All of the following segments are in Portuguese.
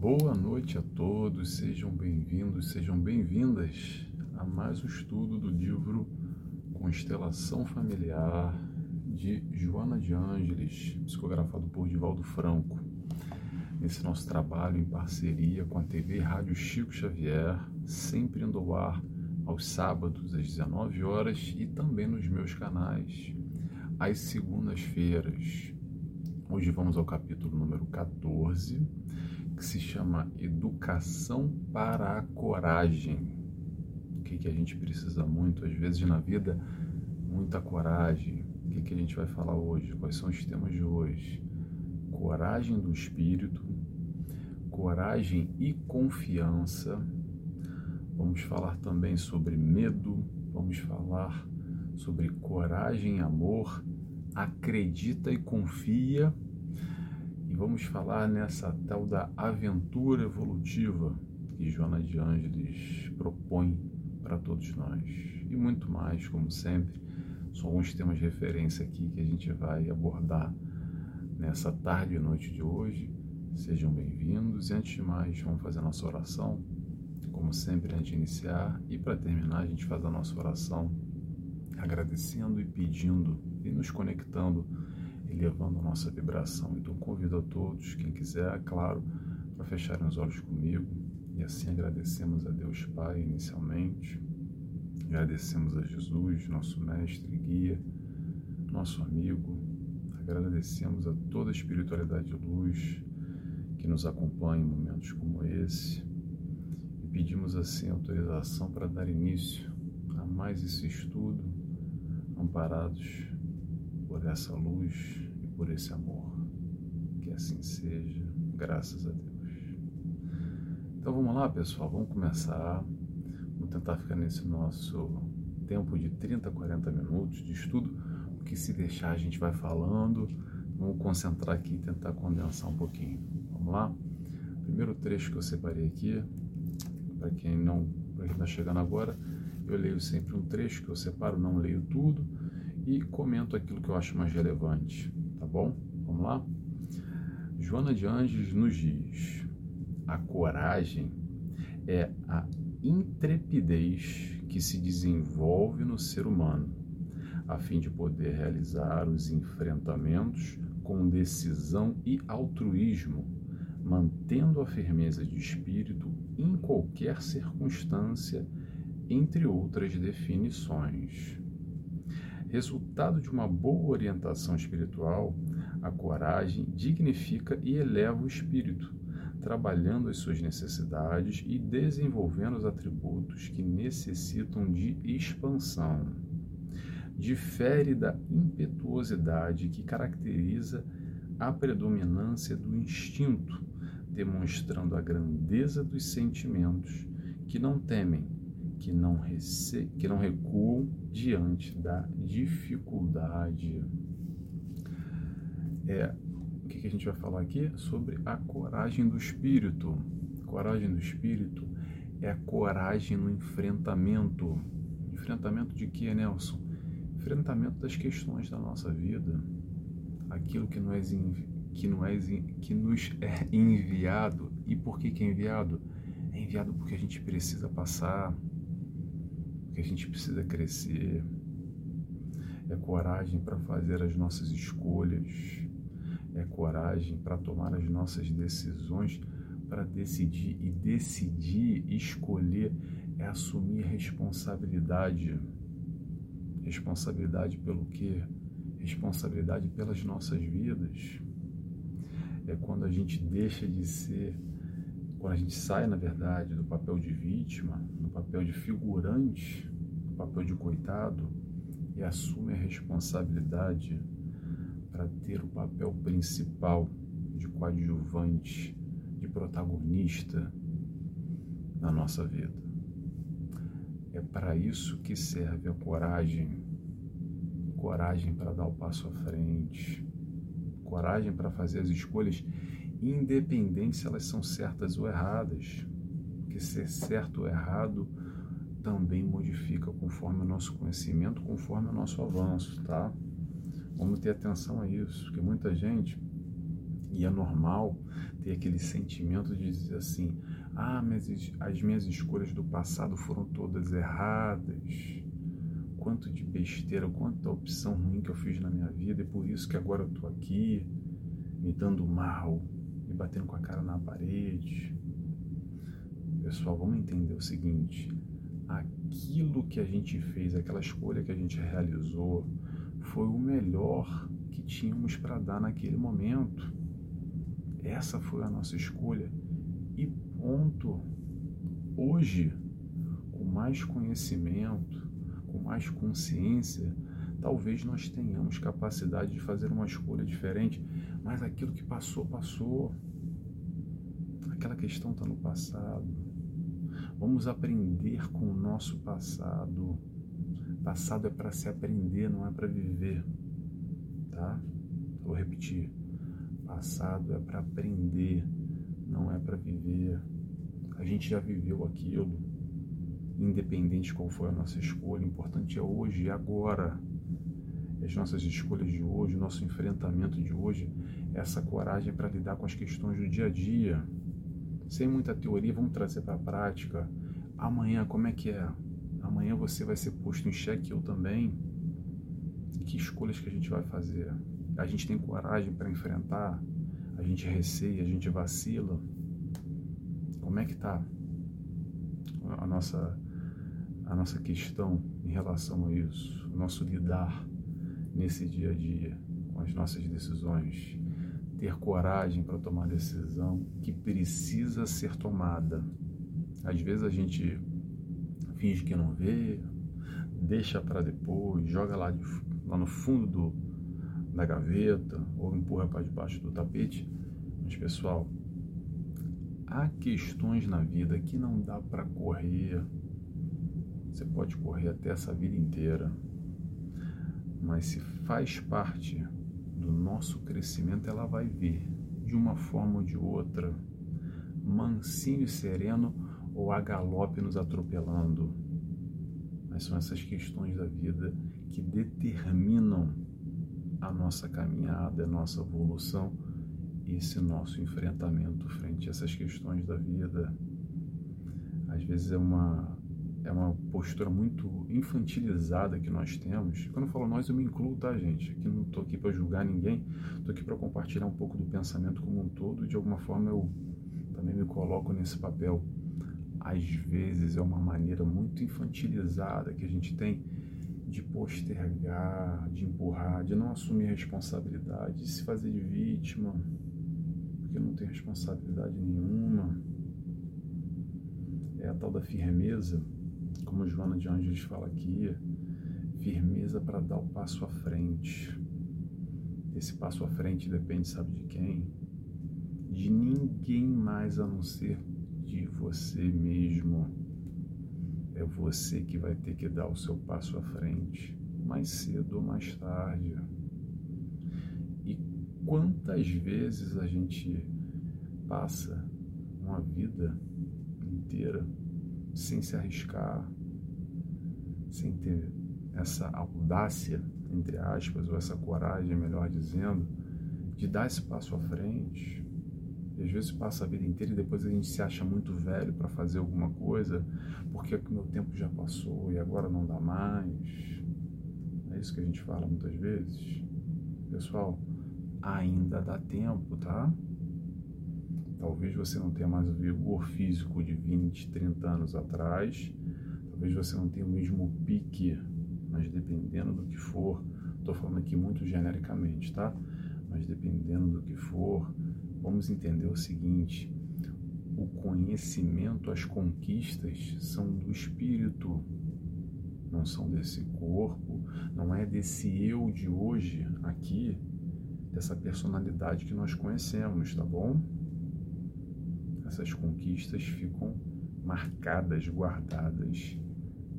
Boa noite a todos, sejam bem-vindos, sejam bem-vindas a mais um estudo do livro Constelação Familiar de Joana de Ângeles, psicografado por Divaldo Franco. Nesse nosso trabalho em parceria com a TV Rádio Chico Xavier, sempre indo ao ar aos sábados às 19 horas e também nos meus canais às segundas-feiras. Hoje vamos ao capítulo número 14 que se chama Educação para a Coragem. O que, que a gente precisa muito, às vezes, na vida? Muita coragem. O que, que a gente vai falar hoje? Quais são os temas de hoje? Coragem do espírito, coragem e confiança. Vamos falar também sobre medo, vamos falar sobre coragem e amor, acredita e confia vamos falar nessa tal da aventura evolutiva que Joana de Ângeles propõe para todos nós. E muito mais, como sempre, são alguns temas de referência aqui que a gente vai abordar nessa tarde e noite de hoje. Sejam bem-vindos e antes de mais, vamos fazer a nossa oração. Como sempre, antes de iniciar e para terminar, a gente faz a nossa oração agradecendo e pedindo e nos conectando elevando nossa vibração. Então convido a todos, quem quiser, é claro, para fecharem os olhos comigo. E assim agradecemos a Deus Pai inicialmente, agradecemos a Jesus, nosso mestre e guia, nosso amigo, agradecemos a toda a espiritualidade de luz que nos acompanha em momentos como esse. E pedimos assim autorização para dar início a mais esse estudo, amparados por essa luz e por esse amor. Que assim seja, graças a Deus. Então vamos lá, pessoal, vamos começar. Vamos tentar ficar nesse nosso tempo de 30, 40 minutos de estudo, porque se deixar a gente vai falando. Vamos concentrar aqui e tentar condensar um pouquinho. Vamos lá? Primeiro trecho que eu separei aqui, para quem não, para quem está chegando agora, eu leio sempre um trecho que eu separo, não leio tudo e comento aquilo que eu acho mais relevante, tá bom? Vamos lá? Joana de Anjos nos diz: a coragem é a intrepidez que se desenvolve no ser humano, a fim de poder realizar os enfrentamentos com decisão e altruísmo, mantendo a firmeza de espírito em qualquer circunstância, entre outras definições. Resultado de uma boa orientação espiritual, a coragem dignifica e eleva o espírito, trabalhando as suas necessidades e desenvolvendo os atributos que necessitam de expansão. Difere da impetuosidade que caracteriza a predominância do instinto, demonstrando a grandeza dos sentimentos que não temem, que não, rece... que não recuam diante da dificuldade. É, o que, que a gente vai falar aqui? Sobre a coragem do espírito. Coragem do espírito é a coragem no enfrentamento. Enfrentamento de que, Nelson? Enfrentamento das questões da nossa vida. Aquilo que, não é, que, não é, que nos é enviado. E por que, que é enviado? É enviado porque a gente precisa passar que a gente precisa crescer, é coragem para fazer as nossas escolhas, é coragem para tomar as nossas decisões, para decidir e decidir, escolher, é assumir responsabilidade. Responsabilidade pelo quê? Responsabilidade pelas nossas vidas. É quando a gente deixa de ser quando a gente sai, na verdade, do papel de vítima, do papel de figurante, papel de coitado e assume a responsabilidade para ter o papel principal de coadjuvante, de protagonista na nossa vida. É para isso que serve a coragem. Coragem para dar o passo à frente, coragem para fazer as escolhas independente se elas são certas ou erradas, porque ser certo ou errado também modifica conforme o nosso conhecimento, conforme o nosso avanço, tá? Vamos ter atenção a isso, porque muita gente E é normal ter aquele sentimento de dizer assim: ah, mas as minhas escolhas do passado foram todas erradas. Quanto de besteira, quanta opção ruim que eu fiz na minha vida, e por isso que agora eu estou aqui, me dando mal, me batendo com a cara na parede. Pessoal, vamos entender o seguinte: aquilo que a gente fez, aquela escolha que a gente realizou, foi o melhor que tínhamos para dar naquele momento. Essa foi a nossa escolha. E ponto. Hoje, com mais conhecimento, com mais consciência, talvez nós tenhamos capacidade de fazer uma escolha diferente, mas aquilo que passou, passou. Aquela questão está no passado. Vamos aprender com o nosso passado. Passado é para se aprender, não é para viver. Tá? Vou repetir. Passado é para aprender, não é para viver. A gente já viveu aquilo, independente qual foi a nossa escolha. O importante é hoje e agora. As nossas escolhas de hoje, o nosso enfrentamento de hoje, essa coragem para lidar com as questões do dia a dia. Sem muita teoria, vamos trazer para a prática. Amanhã, como é que é? Amanhã você vai ser posto em xeque, eu também. Que escolhas que a gente vai fazer? A gente tem coragem para enfrentar? A gente receia, a gente vacila? Como é que está a nossa, a nossa questão em relação a isso? O nosso lidar nesse dia a dia com as nossas decisões? Ter coragem para tomar decisão que precisa ser tomada. Às vezes a gente finge que não vê, deixa para depois, joga lá, de, lá no fundo do, da gaveta ou empurra para debaixo do tapete. Mas pessoal, há questões na vida que não dá para correr. Você pode correr até essa vida inteira, mas se faz parte do nosso crescimento, ela vai vir de uma forma ou de outra, mansinho e sereno ou a galope nos atropelando. Mas são essas questões da vida que determinam a nossa caminhada, a nossa evolução esse nosso enfrentamento frente a essas questões da vida. Às vezes é uma, é uma postura muito infantilizada que nós temos. Quando eu falo nós, eu me incluo, tá, gente? Aqui não estou aqui para julgar ninguém, estou aqui para compartilhar um pouco do pensamento como um todo e de alguma forma eu também me coloco nesse papel. Às vezes é uma maneira muito infantilizada que a gente tem de postergar, de empurrar, de não assumir responsabilidade, de se fazer de vítima porque não tem responsabilidade nenhuma. É a tal da firmeza, como Joana de Angeles fala aqui, firmeza para dar o passo à frente. Esse passo à frente depende, sabe de quem? De ninguém mais a não ser de você mesmo. É você que vai ter que dar o seu passo à frente, mais cedo ou mais tarde quantas vezes a gente passa uma vida inteira sem se arriscar, sem ter essa audácia, entre aspas, ou essa coragem, melhor dizendo, de dar esse passo à frente. E às vezes passa a vida inteira e depois a gente se acha muito velho para fazer alguma coisa, porque o meu tempo já passou e agora não dá mais. É isso que a gente fala muitas vezes. Pessoal, ainda dá tempo, tá? Talvez você não tenha mais o vigor físico de 20, 30 anos atrás, talvez você não tenha o mesmo pique, mas dependendo do que for, estou falando aqui muito genericamente, tá? Mas dependendo do que for, vamos entender o seguinte: o conhecimento, as conquistas são do espírito, não são desse corpo, não é desse eu de hoje aqui dessa personalidade que nós conhecemos, tá bom? Essas conquistas ficam marcadas, guardadas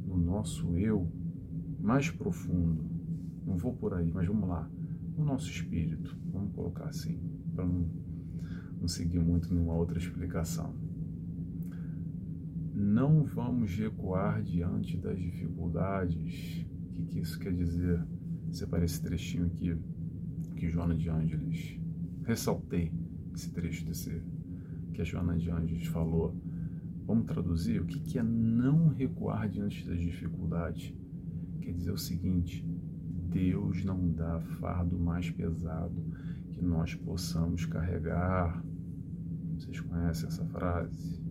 no nosso eu mais profundo. Não vou por aí, mas vamos lá. No nosso espírito, vamos colocar assim, para não, não seguir muito numa outra explicação. Não vamos recuar diante das dificuldades. O que, que isso quer dizer? Separei esse trechinho aqui que Joana de Ângeles ressaltei esse trecho desse que a Joana de Anjos falou. Vamos traduzir? O que, é não recuar diante das dificuldades? Quer dizer o seguinte: Deus não dá fardo mais pesado que nós possamos carregar. Vocês conhecem essa frase?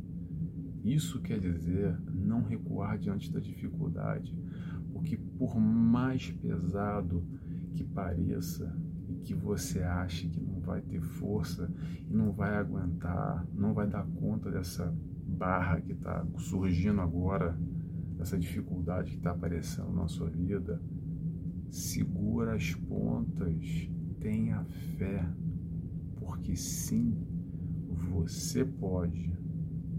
Isso quer dizer não recuar diante da dificuldade, porque por mais pesado que pareça e que você ache que não vai ter força e não vai aguentar, não vai dar conta dessa barra que está surgindo agora, dessa dificuldade que está aparecendo na sua vida, segura as pontas, tenha fé, porque sim, você pode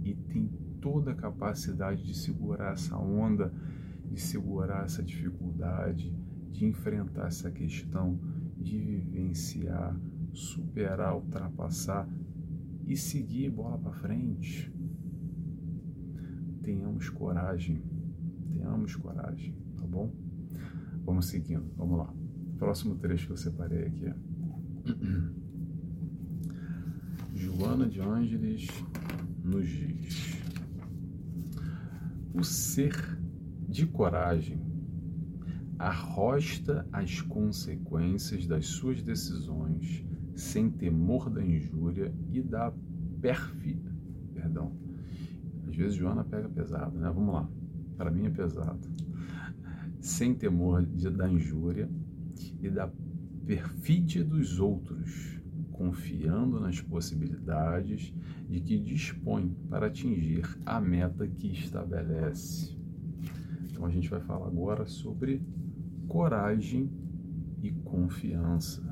e tem toda a capacidade de segurar essa onda, de segurar essa dificuldade, de enfrentar essa questão, de vivenciar, superar, ultrapassar e seguir bola para frente. Tenhamos coragem, tenhamos coragem, tá bom? Vamos seguindo, vamos lá. Próximo trecho que eu separei aqui. Joana de Ângeles nos diz: O ser de coragem arrosta as consequências das suas decisões sem temor da injúria e da pérfida. Perdão. Às vezes Joana pega pesado, né? Vamos lá. Para mim é pesado. Sem temor de, da injúria e da perfídia dos outros, confiando nas possibilidades de que dispõe para atingir a meta que estabelece. Então a gente vai falar agora sobre coragem e confiança.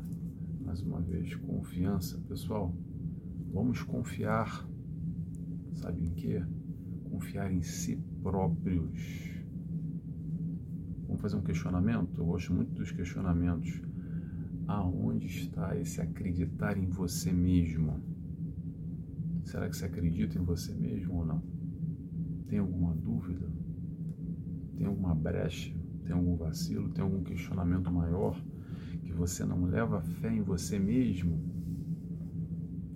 Mais uma vez, confiança, pessoal. Vamos confiar, sabe em quê? Confiar em si próprios. Vamos fazer um questionamento? Eu gosto muito dos questionamentos. Aonde está esse acreditar em você mesmo? Será que você acredita em você mesmo ou não? Tem alguma dúvida? Tem alguma brecha? tem algum vacilo, tem algum questionamento maior, que você não leva fé em você mesmo,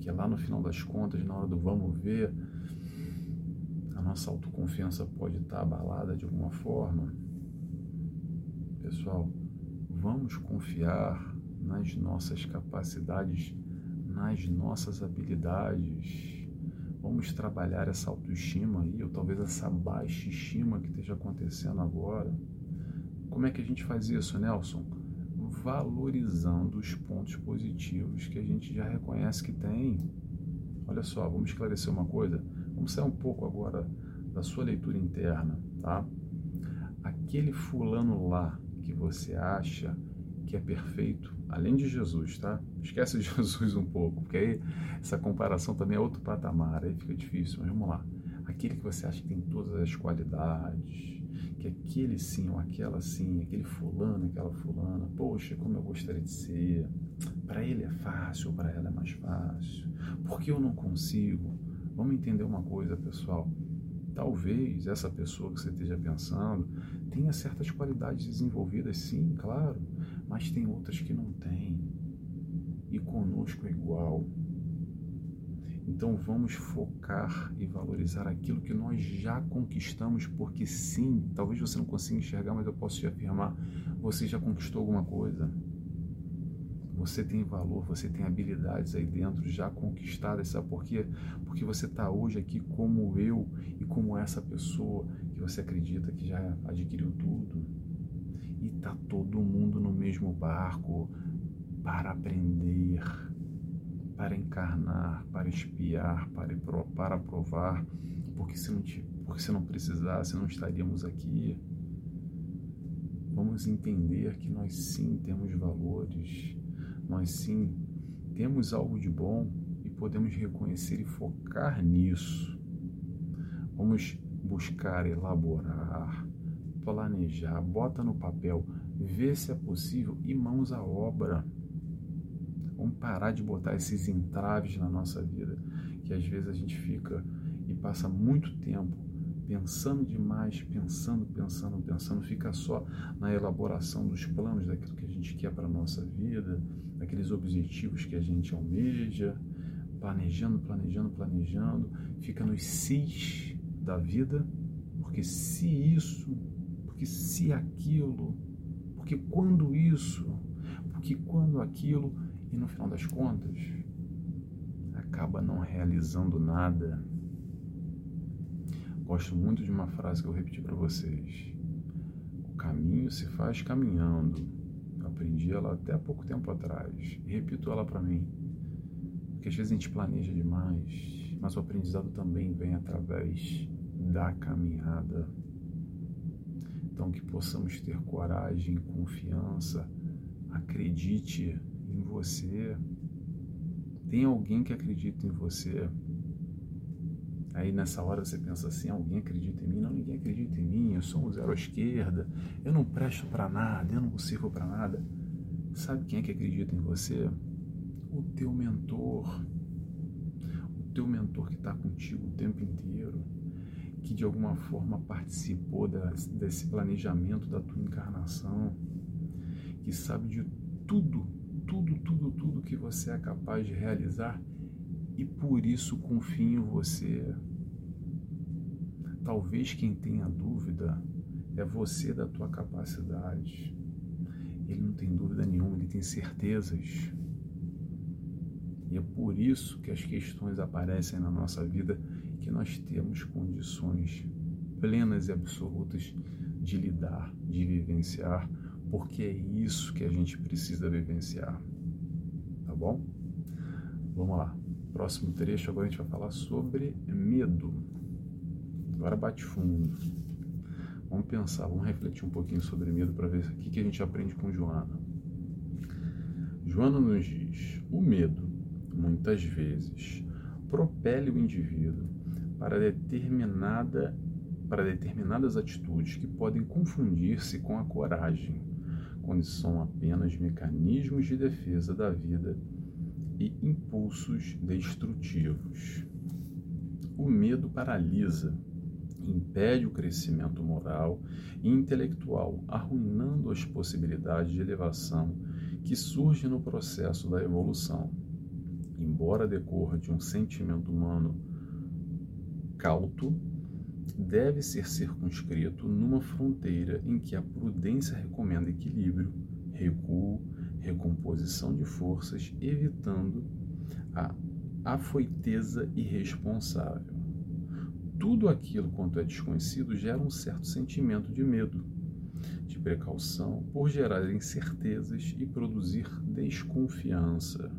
que lá no final das contas, na hora do vamos ver, a nossa autoconfiança pode estar abalada de alguma forma. Pessoal, vamos confiar nas nossas capacidades, nas nossas habilidades. Vamos trabalhar essa autoestima aí, ou talvez essa baixa estima que esteja acontecendo agora. Como é que a gente faz isso, Nelson? Valorizando os pontos positivos que a gente já reconhece que tem. Olha só, vamos esclarecer uma coisa. Vamos sair um pouco agora da sua leitura interna, tá? Aquele fulano lá que você acha que é perfeito, além de Jesus, tá? Esquece de Jesus um pouco, porque aí essa comparação também é outro patamar, aí fica difícil, mas vamos lá. Aquele que você acha que tem todas as qualidades, que aquele sim ou aquela sim, aquele fulano, aquela fulana, poxa, como eu gostaria de ser. Para ele é fácil, para ela é mais fácil. Por que eu não consigo? Vamos entender uma coisa, pessoal. Talvez essa pessoa que você esteja pensando tenha certas qualidades desenvolvidas, sim, claro, mas tem outras que não tem. E conosco é igual. Então vamos focar e valorizar aquilo que nós já conquistamos, porque sim, talvez você não consiga enxergar, mas eu posso te afirmar, você já conquistou alguma coisa. Você tem valor, você tem habilidades aí dentro já conquistadas, sabe por quê? Porque você está hoje aqui como eu e como essa pessoa que você acredita que já adquiriu tudo. E está todo mundo no mesmo barco para aprender para encarnar, para espiar, para, para provar, porque se, não, porque se não precisasse, não estaríamos aqui. Vamos entender que nós sim temos valores, nós sim temos algo de bom e podemos reconhecer e focar nisso. Vamos buscar elaborar, planejar, bota no papel, ver se é possível e mãos à obra. Vamos parar de botar esses entraves na nossa vida, que às vezes a gente fica e passa muito tempo pensando demais, pensando, pensando, pensando, fica só na elaboração dos planos daquilo que a gente quer para a nossa vida, daqueles objetivos que a gente almeja. planejando, planejando, planejando, fica nos cis da vida, porque se isso, porque se aquilo, porque quando isso, porque quando aquilo, e no final das contas, acaba não realizando nada. Gosto muito de uma frase que eu repeti para vocês. O caminho se faz caminhando. Eu aprendi ela até pouco tempo atrás e repito ela para mim. Porque às vezes a gente planeja demais, mas o aprendizado também vem através da caminhada. Então que possamos ter coragem, confiança, acredite você. Tem alguém que acredita em você. Aí nessa hora você pensa assim: alguém acredita em mim? Não, ninguém acredita em mim. Eu sou um zero à esquerda. Eu não presto para nada. Eu não sirvo para nada. Sabe quem é que acredita em você? O teu mentor. O teu mentor que está contigo o tempo inteiro. Que de alguma forma participou desse planejamento da tua encarnação. Que sabe de tudo tudo, tudo, tudo que você é capaz de realizar e por isso confio em você. Talvez quem tenha dúvida é você da tua capacidade. Ele não tem dúvida nenhuma, ele tem certezas. E é por isso que as questões aparecem na nossa vida que nós temos condições plenas e absolutas de lidar, de vivenciar porque é isso que a gente precisa vivenciar. Tá bom? Vamos lá. Próximo trecho, agora a gente vai falar sobre medo. Agora bate fundo. Vamos pensar, vamos refletir um pouquinho sobre medo para ver o que, a gente aprende com Joana. Joana nos diz: o medo, muitas vezes, propele o indivíduo para determinada para determinadas atitudes que podem confundir-se com a coragem, quando são apenas mecanismos de defesa da vida e impulsos destrutivos. O medo paralisa, impede o crescimento moral e intelectual, arruinando as possibilidades de elevação que surgem no processo da evolução. Embora decorra de um sentimento humano cauto, deve ser circunscrito numa fronteira em que a prudência recomenda equilíbrio, recuo, recomposição de forças, evitando a afoiteza irresponsável. Tudo aquilo quanto é desconhecido gera um certo sentimento de medo, de precaução, por gerar incertezas e produzir desconfiança.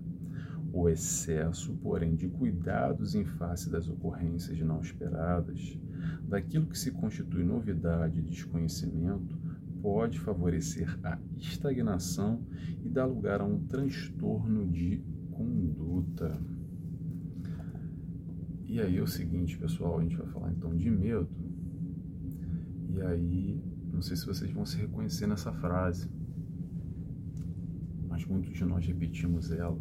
O excesso, porém, de cuidados em face das ocorrências não esperadas daquilo que se constitui novidade e desconhecimento pode favorecer a estagnação e dar lugar a um transtorno de conduta. E aí é o seguinte, pessoal, a gente vai falar então de medo. E aí, não sei se vocês vão se reconhecer nessa frase, mas muitos de nós repetimos ela,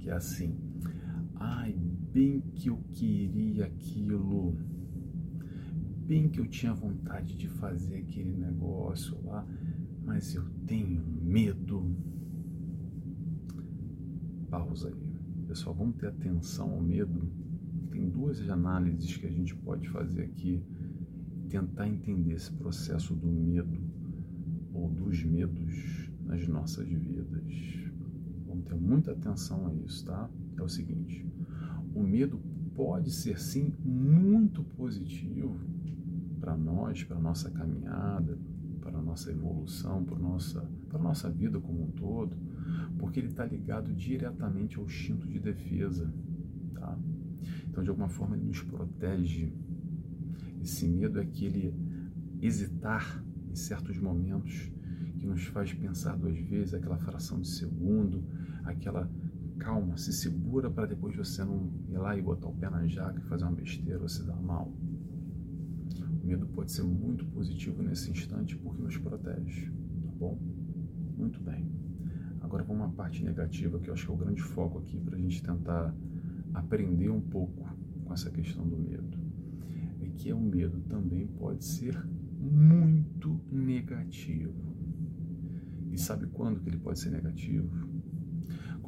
que é assim: ai, bem que eu queria aquilo bem que eu tinha vontade de fazer aquele negócio lá, mas eu tenho medo. Pausa aí. Pessoal, vamos ter atenção ao medo. Tem duas análises que a gente pode fazer aqui, tentar entender esse processo do medo ou dos medos nas nossas vidas. Vamos ter muita atenção a isso, tá? É o seguinte: o medo pode ser sim muito positivo para nós, para nossa caminhada, para nossa evolução, para nossa, para nossa vida como um todo, porque ele está ligado diretamente ao instinto de defesa. Tá? Então, de alguma forma, ele nos protege. Esse medo é aquele hesitar em certos momentos que nos faz pensar duas vezes, aquela fração de segundo, aquela calma, se segura para depois você não ir lá e botar o pé na jaca e fazer uma besteira ou se dar mal medo pode ser muito positivo nesse instante porque nos protege, tá bom? Muito bem. Agora vamos uma parte negativa que eu acho que é o grande foco aqui para a gente tentar aprender um pouco com essa questão do medo. É que o medo também pode ser muito negativo. E sabe quando que ele pode ser negativo?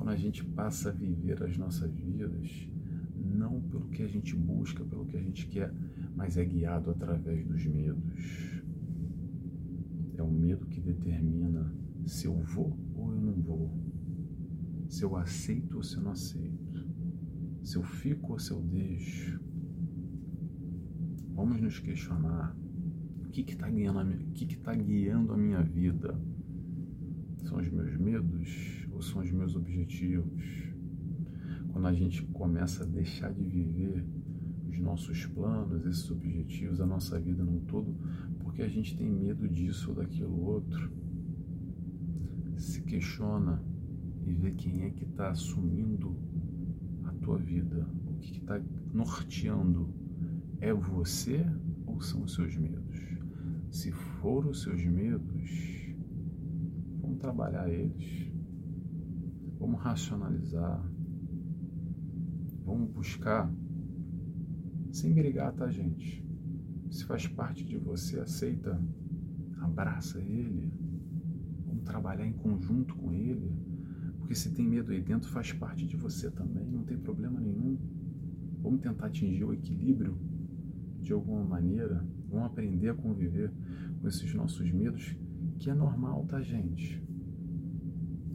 Quando a gente passa a viver as nossas vidas não pelo que a gente busca, pelo que a gente quer, mas é guiado através dos medos. É o medo que determina se eu vou ou eu não vou, se eu aceito ou se eu não aceito, se eu fico ou se eu deixo. Vamos nos questionar o que está guiando, a minha, que que tá guiando a minha vida? São os meus medos são os meus objetivos? quando a gente começa a deixar de viver os nossos planos, esses objetivos, a nossa vida num todo, porque a gente tem medo disso ou daquilo outro, se questiona e vê quem é que está assumindo a tua vida, o que está norteando. É você ou são os seus medos? Se for os seus medos, vamos trabalhar eles, vamos racionalizar, Vamos buscar sem brigar, tá, gente? Se faz parte de você, aceita, abraça ele. Vamos trabalhar em conjunto com ele. Porque se tem medo aí dentro, faz parte de você também, não tem problema nenhum. Vamos tentar atingir o equilíbrio de alguma maneira. Vamos aprender a conviver com esses nossos medos, que é normal, tá, gente?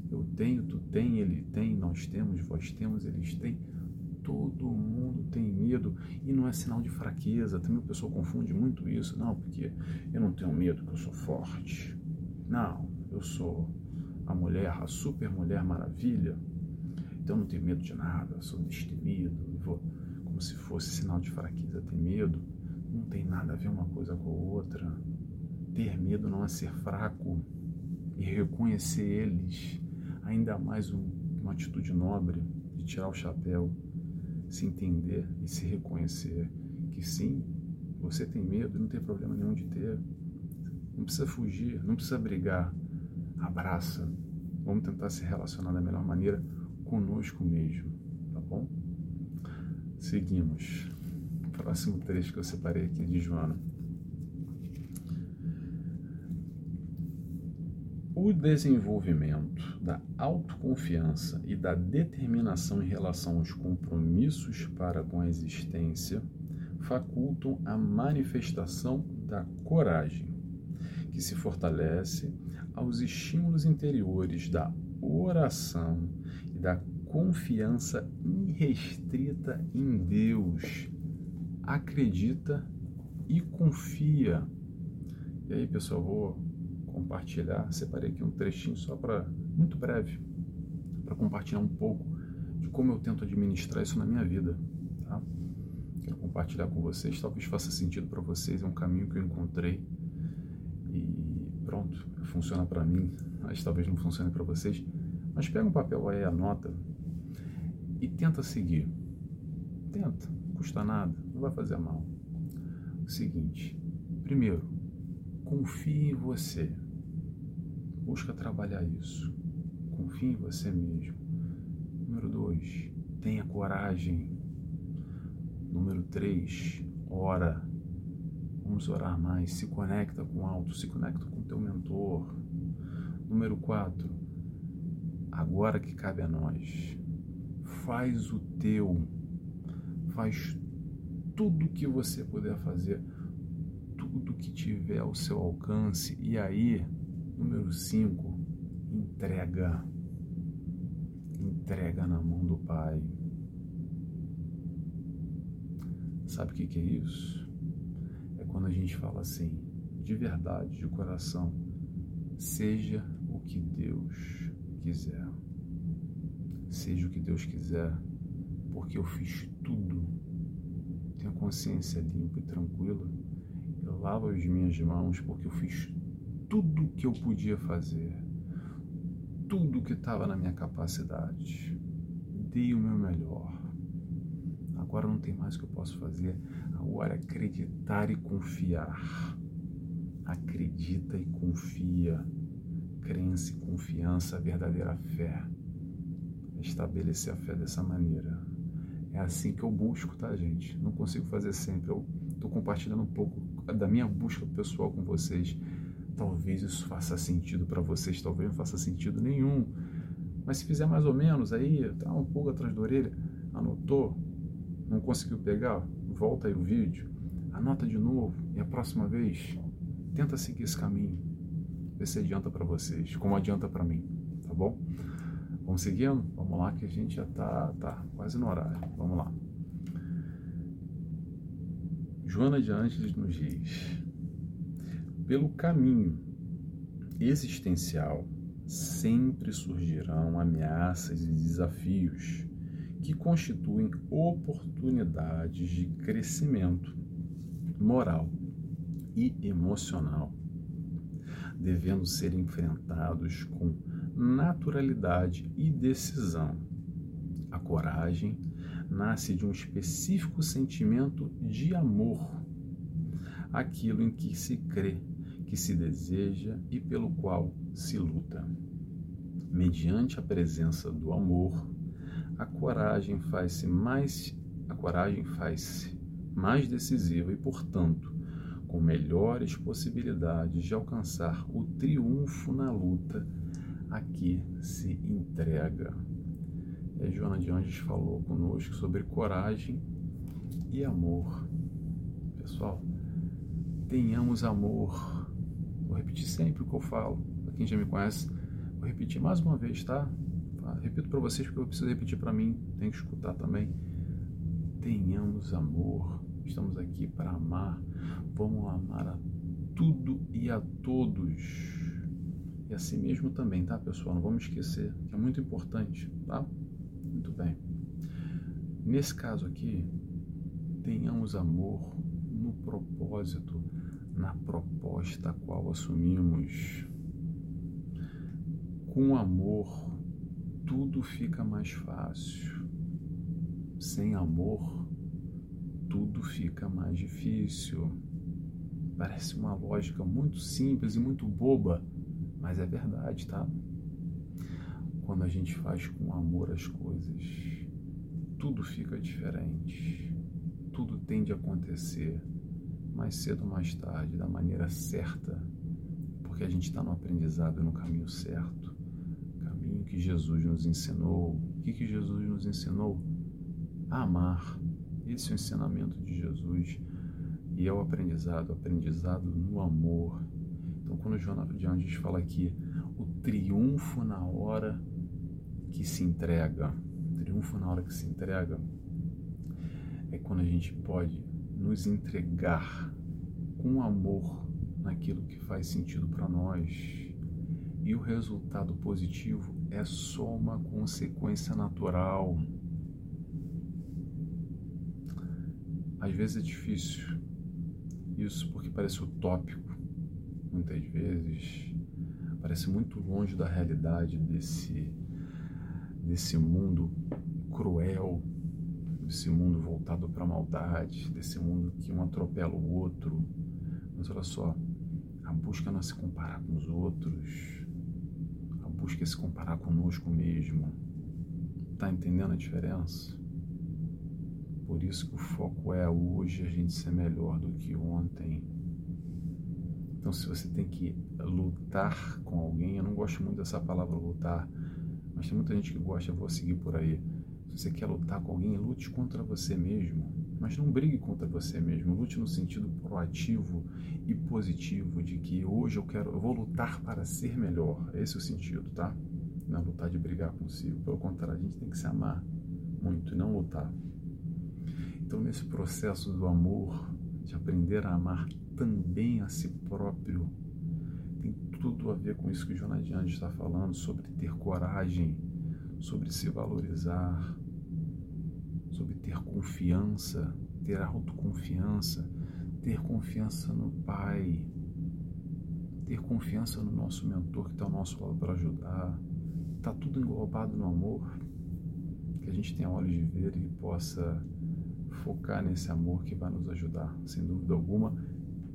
Eu tenho, tu tem, ele tem, nós temos, vós temos, eles têm todo mundo tem medo e não é sinal de fraqueza. Também o pessoal confunde muito isso. Não, porque eu não tenho medo, porque eu sou forte. Não, eu sou a mulher, a super mulher maravilha. Então eu não tenho medo de nada, eu sou destemido, vou como se fosse sinal de fraqueza ter medo. Não tem nada a ver uma coisa com a outra. Ter medo não é ser fraco e reconhecer eles, ainda mais um, uma atitude nobre de tirar o chapéu se entender e se reconhecer que sim, você tem medo, não tem problema nenhum de ter. Não precisa fugir, não precisa brigar. Abraça. Vamos tentar se relacionar da melhor maneira conosco mesmo, tá bom? Seguimos. Próximo trecho que eu separei aqui de Joana. O desenvolvimento da autoconfiança e da determinação em relação aos compromissos para com a existência facultam a manifestação da coragem, que se fortalece aos estímulos interiores da oração e da confiança irrestrita em Deus. Acredita e confia. E aí, pessoal, vou compartilhar. Separei aqui um trechinho só para, muito breve, para compartilhar um pouco de como eu tento administrar isso na minha vida. Tá? Quero compartilhar com vocês, talvez faça sentido para vocês, é um caminho que eu encontrei e pronto, funciona para mim, mas talvez não funcione para vocês. Mas pega um papel aí, anota e tenta seguir. Tenta, não custa nada, não vai fazer mal. O seguinte, primeiro, confie em você. Busca trabalhar isso. Confie em você mesmo. Número dois, tenha coragem. Número três, ora. Vamos orar mais. Se conecta com o alto, se conecta com o teu mentor. Número quatro, agora que cabe a nós, faz o teu, faz tudo o que você puder fazer, tudo que tiver ao seu alcance, e aí Número 5, entrega. Entrega na mão do Pai. Sabe o que, é isso? É quando a gente fala assim, de verdade, de coração, seja o que Deus quiser. Seja o que Deus quiser, porque eu fiz tudo. Tenho consciência limpa e tranquila. Eu lavo as minhas mãos porque eu fiz tudo que eu podia fazer, tudo que estava na minha capacidade. Dei o meu melhor. Agora não tem mais o que eu posso fazer. Agora é acreditar e confiar. Acredita e confia. Crença e confiança, a verdadeira fé. Estabelecer a fé dessa maneira. É assim que eu busco, tá, gente? Não consigo fazer sempre. Eu estou compartilhando um pouco da minha busca pessoal com vocês Talvez isso faça sentido para vocês, talvez não faça sentido nenhum, Mas se fizer mais ou menos aí, tá um pouco atrás da orelha, anotou, não conseguiu pegar, volta aí o vídeo, anota de novo e a próxima vez tenta seguir esse caminho. Vê se adianta para vocês, como adianta para mim, tá bom? Vamos seguindo? Vamos lá que a gente já tá, tá quase no horário. Vamos lá. Joana de Ângeles nos diz: pelo caminho existencial sempre surgirão ameaças e desafios que constituem oportunidades de crescimento moral e emocional, devendo ser enfrentados com naturalidade e decisão. A coragem nasce de um específico sentimento de amor, aquilo em que se crê, que se deseja e pelo qual se luta. Mediante a presença do amor, a coragem faz-se mais a coragem faz-se mais decisiva e, portanto, com melhores possibilidades de alcançar o triunfo na luta a que se entrega. E a Joana de Anjos falou conosco sobre coragem e amor. Pessoal, tenhamos amor. Vou repetir sempre o que eu falo. Para quem já me conhece, vou repetir mais uma vez, tá? Repito para vocês porque eu preciso repetir para mim, tem que escutar também. Tenhamos amor. Estamos aqui para amar. Vamos amar a tudo e a todos. E assim mesmo também, tá, pessoal? Não vamos esquecer, que é muito importante, tá? Muito bem. Nesse caso aqui, tenhamos amor no propósito, na proposta a assumimos. Com amor, tudo fica mais fácil. Sem amor, tudo fica mais difícil. Parece uma lógica muito simples e muito boba, mas é verdade, tá? Quando a gente faz com amor as coisas, tudo fica diferente. Tudo tende a acontecer mais cedo ou mais tarde, da maneira certa, porque a gente está no aprendizado, no caminho certo, caminho que Jesus nos ensinou. O que, que Jesus nos ensinou? A amar. Esse é o ensinamento de Jesus e é o aprendizado, o aprendizado no amor. Então, quando o João de Anjos fala aqui, o triunfo na hora que se entrega, triunfo na hora que se entrega, é quando a gente pode nos entregar com amor naquilo que faz sentido para nós. E o resultado positivo é só uma consequência natural Às vezes é difícil isso porque parece utópico, muitas vezes parece muito longe da realidade desse desse mundo cruel, desse mundo voltado para a maldade, desse mundo que um atropela o outro. Mas olha só, a busca não é se comparar com os outros, a busca é se comparar conosco mesmo. Tá entendendo a diferença? Por isso que o foco é hoje a gente ser melhor do que ontem. Então, se você tem que lutar com alguém, eu não gosto muito dessa palavra lutar, mas tem muita gente que gosta, eu vou seguir por aí. Se você quer lutar com alguém, lute contra você mesmo, mas não brigue contra você mesmo. Lute no sentido proativo e positivo de que hoje eu quero, eu vou lutar para ser melhor. Esse é o sentido, tá? Não é lutar de brigar consigo. Pelo contrário, a gente tem que se amar muito e não lutar. Então, nesse processo do amor, de aprender a amar também a si próprio, tem tudo a ver com isso que o Jonas Anjos está falando, sobre ter coragem, sobre se valorizar, sobre ter confiança, ter autoconfiança, ter confiança no Pai, ter confiança no nosso mentor que está ao nosso lado para ajudar. Está tudo englobado no amor, que a gente tenha olhos de ver e possa focar nesse amor que vai nos ajudar, sem dúvida alguma,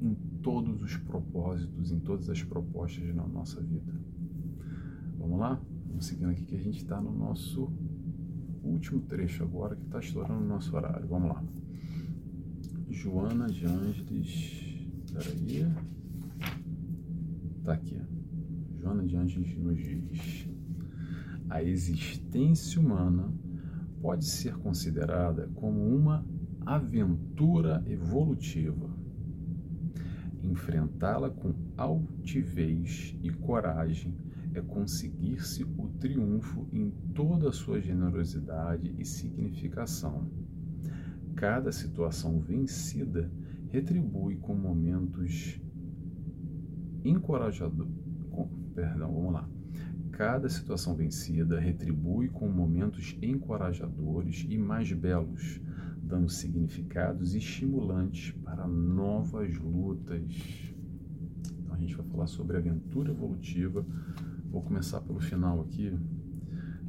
em todos os propósitos, em todas as propostas na nossa vida. Vamos lá? Vamos seguindo aqui que a gente está no nosso último trecho agora, que está estourando o nosso horário. Vamos lá. Joana de Ângeles. Peraí. Tá aqui. Joana de Ângeles nos diz. a existência humana pode ser considerada como uma aventura evolutiva. Enfrentá-la com altivez e coragem é conseguir-se o triunfo em toda a sua generosidade e significação. Cada situação vencida retribui com momentos encorajadores. Perdão, vamos lá. Cada situação vencida retribui com momentos encorajadores e mais belos, dando significados estimulantes para novas lutas. Então a gente vai falar sobre aventura evolutiva. Vou começar pelo final aqui,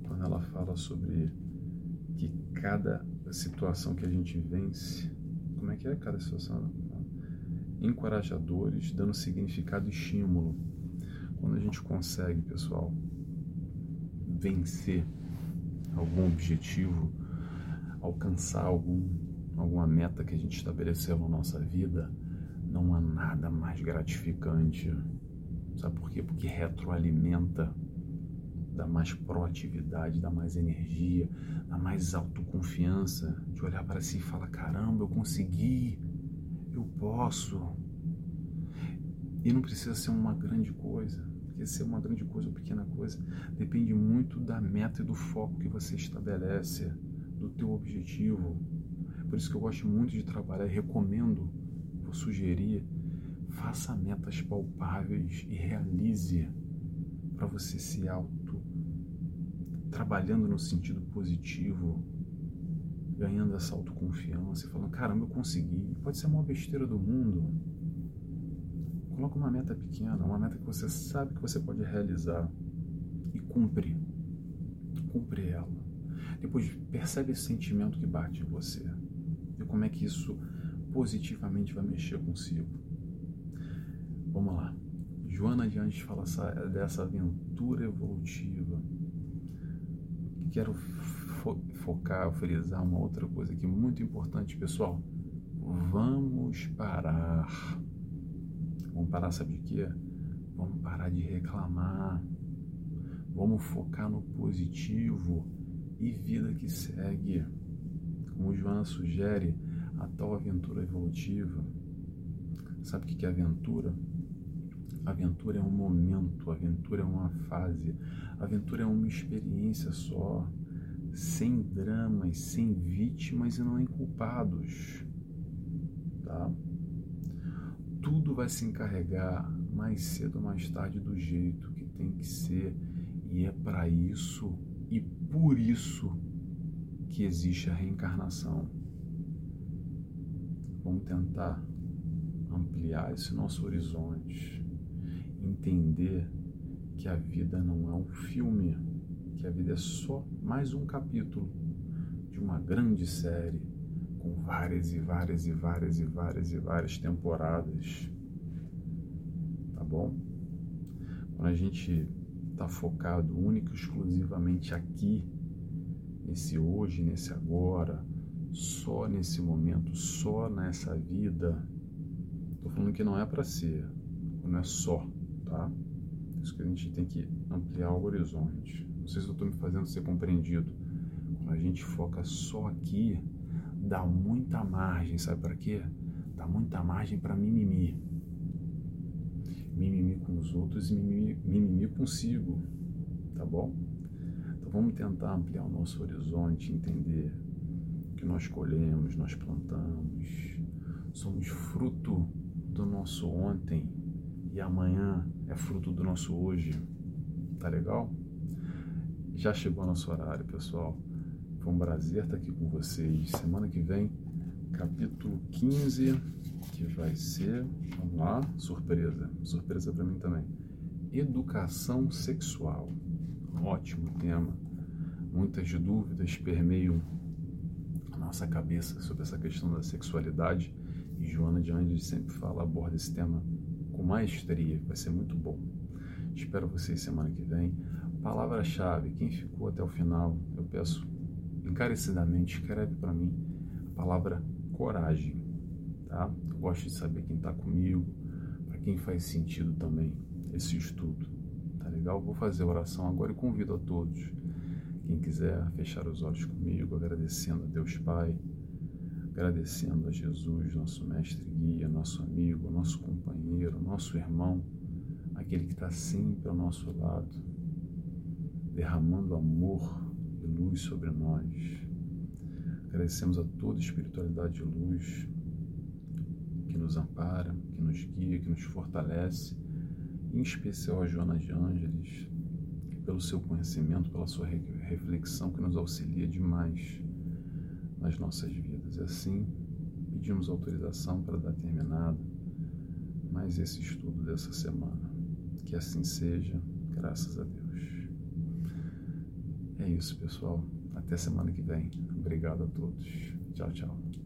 quando ela fala sobre que cada situação que a gente vence, como é que é cada situação? Encorajadores, dando significado e estímulo. Quando a gente consegue, pessoal, vencer algum objetivo, alcançar algum, alguma meta que a gente estabeleceu na nossa vida, não há nada mais gratificante. Sabe por quê? Porque retroalimenta, dá mais proatividade, dá mais energia, dá mais autoconfiança de olhar para si e falar: caramba, eu consegui, eu posso. E não precisa ser uma grande coisa porque ser uma grande coisa ou pequena coisa depende muito da meta e do foco que você estabelece, do teu objetivo. Por isso que eu gosto muito de trabalhar e recomendo, vou sugerir, faça metas palpáveis e realize para você se auto trabalhando no sentido positivo, ganhando essa autoconfiança e falando, caramba, eu consegui. Pode ser a maior besteira do mundo, Coloca uma meta pequena, uma meta que você sabe que você pode realizar e cumpre. Cumpre ela. Depois percebe esse sentimento que bate em você. E como é que isso positivamente vai mexer consigo. Vamos lá. Joana de Anjos fala dessa aventura evolutiva. Quero fo focar, frisar uma outra coisa aqui muito importante, pessoal. Vamos parar Vamos parar, sabe de quê? Vamos parar de reclamar. Vamos focar no positivo e vida que segue. Como Joana sugere, a tal aventura evolutiva. Sabe o que é aventura? Aventura é um momento, aventura é uma fase, aventura é uma experiência só, sem dramas, sem vítimas e não culpados. Tá? tudo vai se encarregar mais cedo ou mais tarde do jeito que tem que ser. E é para isso e por isso que existe a reencarnação. Vamos tentar ampliar esse nosso horizonte, entender que a vida não é um filme, que a vida é só mais um capítulo de uma grande série com várias e várias e várias e várias e várias temporadas. Tá bom? Quando a gente está focado único e exclusivamente aqui, nesse hoje, nesse agora, só nesse momento, só nessa vida, tô falando que não é para ser, não é só, tá? Isso que a gente tem que ampliar o horizonte. Não sei se eu estou me fazendo ser compreendido. Quando a gente foca só aqui, dá muita margem, sabe para quê? Dá muita margem para mimimi. Mimimi com os outros e mimimi, mimimi consigo, tá bom? Então vamos tentar ampliar o nosso horizonte, entender que nós colhemos, nós plantamos, somos fruto do nosso ontem e amanhã é fruto do nosso hoje. Tá legal? Já chegou nosso horário, pessoal. Foi um prazer estar aqui com vocês. Semana que vem, capítulo 15, que vai ser, vamos lá, surpresa. Surpresa para mim também. Educação sexual. Ótimo tema. Muitas dúvidas permeiam a nossa cabeça sobre essa questão da sexualidade. E Joana de Anjos sempre fala, aborda esse tema com maestria. Vai ser muito bom. Espero vocês semana que vem. Palavra-chave, quem ficou até o final, eu peço encarecidamente escreve para mim a palavra coragem, tá? Eu gosto de saber quem está comigo, para quem faz sentido também esse estudo, tá legal? Vou fazer a oração agora e convido a todos Quem quiser fechar os olhos comigo, agradecendo a Deus Pai, agradecendo a Jesus, nosso mestre guia, nosso amigo, nosso companheiro, nosso irmão, aquele que está sempre ao nosso lado, derramando amor e luz sobre nós. Agradecemos a toda espiritualidade de luz que nos ampara, que nos guia, que nos fortalece, em especial a Joana de Ângeles, pelo seu conhecimento, pela sua reflexão que nos auxilia demais nas nossas vidas. Assim, pedimos autorização para dar terminado mais esse estudo dessa semana. Que assim seja, graças a Deus. É isso, pessoal. Até semana que vem. Obrigado a todos. Tchau, tchau.